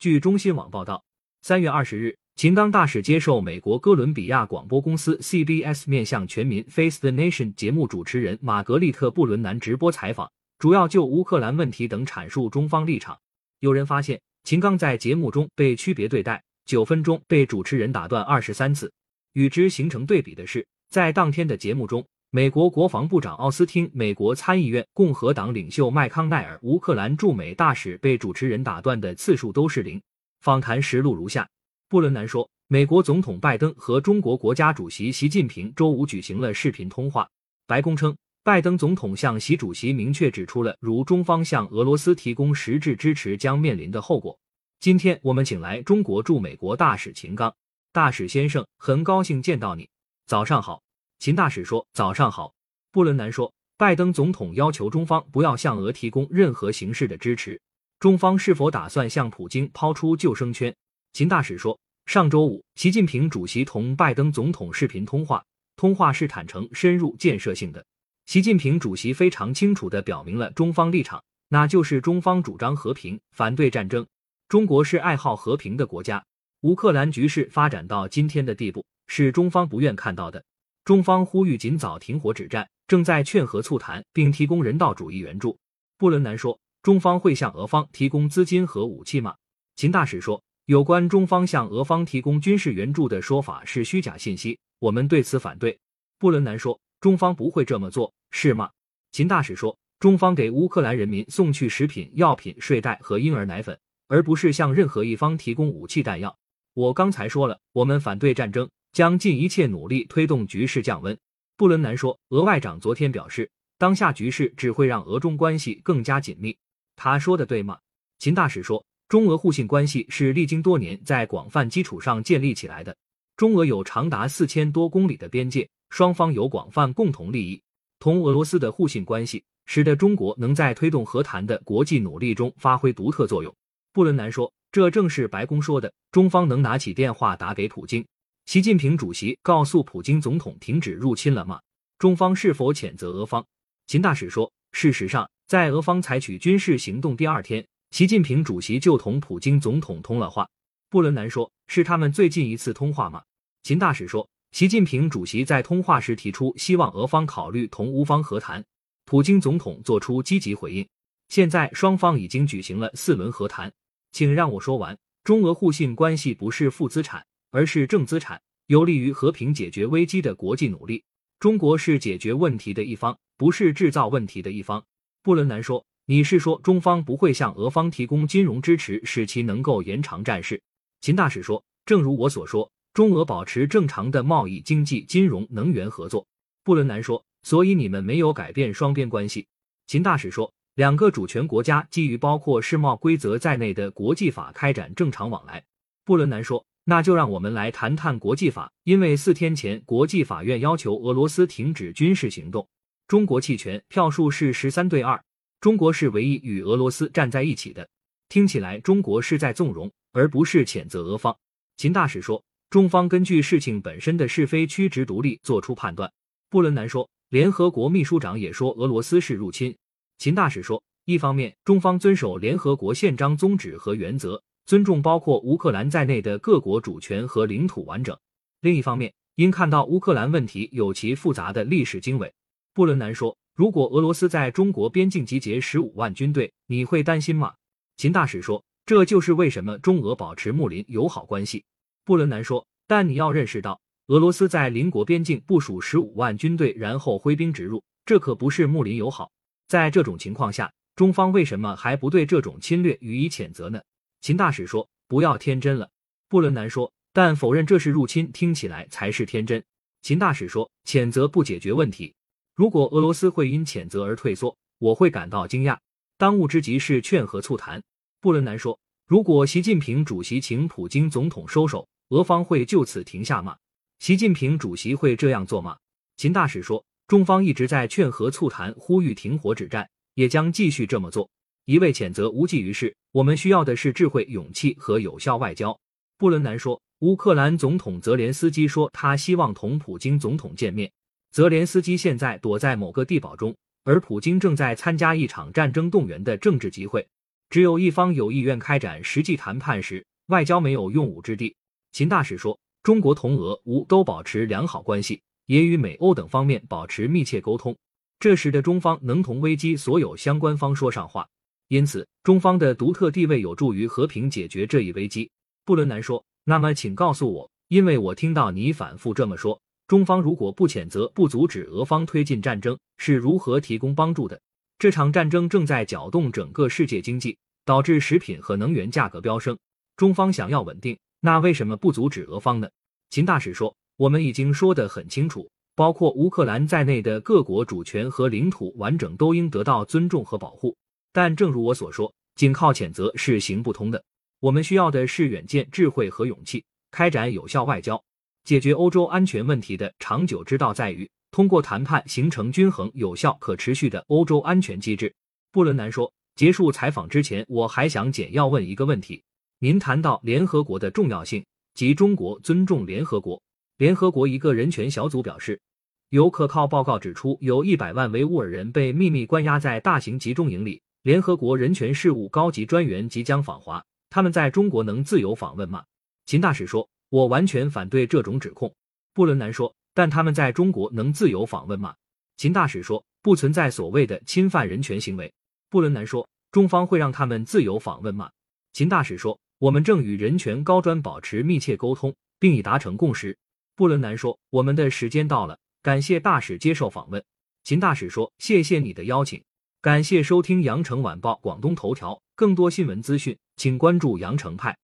据中新网报道，三月二十日，秦刚大使接受美国哥伦比亚广播公司 CBS 面向全民 Face the Nation 节目主持人玛格丽特·布伦南直播采访，主要就乌克兰问题等阐述中方立场。有人发现，秦刚在节目中被区别对待，九分钟被主持人打断二十三次。与之形成对比的是，在当天的节目中，美国国防部长奥斯汀、美国参议院共和党领袖麦康奈尔、乌克兰驻美大使被主持人打断的次数都是零。访谈实录如下：布伦南说，美国总统拜登和中国国家主席习近平周五举行了视频通话。白宫称，拜登总统向习主席明确指出了，如中方向俄罗斯提供实质支持将面临的后果。今天我们请来中国驻美国大使秦刚大使先生，很高兴见到你。早上好，秦大使说：“早上好。”布伦南说，拜登总统要求中方不要向俄提供任何形式的支持。中方是否打算向普京抛出救生圈？秦大使说，上周五，习近平主席同拜登总统视频通话，通话是坦诚、深入、建设性的。习近平主席非常清楚地表明了中方立场，那就是中方主张和平，反对战争。中国是爱好和平的国家。乌克兰局势发展到今天的地步，是中方不愿看到的。中方呼吁尽早停火止战，正在劝和促谈，并提供人道主义援助。布伦南说。中方会向俄方提供资金和武器吗？秦大使说，有关中方向俄方提供军事援助的说法是虚假信息，我们对此反对。布伦南说，中方不会这么做，是吗？秦大使说，中方给乌克兰人民送去食品、药品、睡袋和婴儿奶粉，而不是向任何一方提供武器弹药。我刚才说了，我们反对战争，将尽一切努力推动局势降温。布伦南说，俄外长昨天表示，当下局势只会让俄中关系更加紧密。他说的对吗？秦大使说，中俄互信关系是历经多年在广泛基础上建立起来的。中俄有长达四千多公里的边界，双方有广泛共同利益。同俄罗斯的互信关系，使得中国能在推动和谈的国际努力中发挥独特作用。布伦南说，这正是白宫说的，中方能拿起电话打给普京。习近平主席告诉普京总统停止入侵了吗？中方是否谴责俄方？秦大使说，事实上。在俄方采取军事行动第二天，习近平主席就同普京总统通了话。布伦南说：“是他们最近一次通话吗？”秦大使说：“习近平主席在通话时提出，希望俄方考虑同乌方和谈。普京总统作出积极回应。现在双方已经举行了四轮和谈。请让我说完。中俄互信关系不是负资产，而是正资产，有利于和平解决危机的国际努力。中国是解决问题的一方，不是制造问题的一方。”布伦南说：“你是说中方不会向俄方提供金融支持，使其能够延长战事？”秦大使说：“正如我所说，中俄保持正常的贸易、经济、金融、能源合作。”布伦南说：“所以你们没有改变双边关系？”秦大使说：“两个主权国家基于包括世贸规则在内的国际法开展正常往来。”布伦南说：“那就让我们来谈谈国际法，因为四天前国际法院要求俄罗斯停止军事行动。”中国弃权票数是十三对二，中国是唯一与俄罗斯站在一起的。听起来中国是在纵容，而不是谴责俄方。秦大使说，中方根据事情本身的是非曲直独立作出判断。布伦南说，联合国秘书长也说俄罗斯是入侵。秦大使说，一方面中方遵守联合国宪章宗旨和原则，尊重包括乌克兰在内的各国主权和领土完整；另一方面，因看到乌克兰问题有其复杂的历史经纬。布伦南说：“如果俄罗斯在中国边境集结十五万军队，你会担心吗？”秦大使说：“这就是为什么中俄保持睦邻友好关系。”布伦南说：“但你要认识到，俄罗斯在邻国边境部署十五万军队，然后挥兵直入，这可不是睦邻友好。在这种情况下，中方为什么还不对这种侵略予以谴责呢？”秦大使说：“不要天真了。”布伦南说：“但否认这是入侵，听起来才是天真。”秦大使说：“谴责不解决问题。”如果俄罗斯会因谴责而退缩，我会感到惊讶。当务之急是劝和促谈。布伦南说：“如果习近平主席请普京总统收手，俄方会就此停下吗？习近平主席会这样做吗？”秦大使说：“中方一直在劝和促谈，呼吁停火止战，也将继续这么做。一味谴责无济于事，我们需要的是智慧、勇气和有效外交。”布伦南说：“乌克兰总统泽连斯基说，他希望同普京总统见面。”泽连斯基现在躲在某个地堡中，而普京正在参加一场战争动员的政治集会。只有一方有意愿开展实际谈判时，外交没有用武之地。秦大使说，中国同俄乌都保持良好关系，也与美欧等方面保持密切沟通，这使得中方能同危机所有相关方说上话。因此，中方的独特地位有助于和平解决这一危机。布伦南说：“那么，请告诉我，因为我听到你反复这么说，中方如果不谴责、不阻止俄方推进战争，是如何提供帮助的？这场战争正在搅动整个世界经济，导致食品和能源价格飙升。中方想要稳定，那为什么不阻止俄方呢？”秦大使说：“我们已经说得很清楚，包括乌克兰在内的各国主权和领土完整都应得到尊重和保护。”但正如我所说，仅靠谴责是行不通的。我们需要的是远见、智慧和勇气，开展有效外交。解决欧洲安全问题的长久之道在于通过谈判形成均衡、有效、可持续的欧洲安全机制。布伦南说。结束采访之前，我还想简要问一个问题：您谈到联合国的重要性及中国尊重联合国。联合国一个人权小组表示，有可靠报告指出，有一百万维吾尔人被秘密关押在大型集中营里。联合国人权事务高级专员即将访华，他们在中国能自由访问吗？秦大使说：“我完全反对这种指控。”布伦南说：“但他们在中国能自由访问吗？”秦大使说：“不存在所谓的侵犯人权行为。”布伦南说：“中方会让他们自由访问吗？”秦大使说：“我们正与人权高专保持密切沟通，并已达成共识。”布伦南说：“我们的时间到了，感谢大使接受访问。”秦大使说：“谢谢你的邀请。”感谢收听羊城晚报广东头条，更多新闻资讯，请关注羊城派。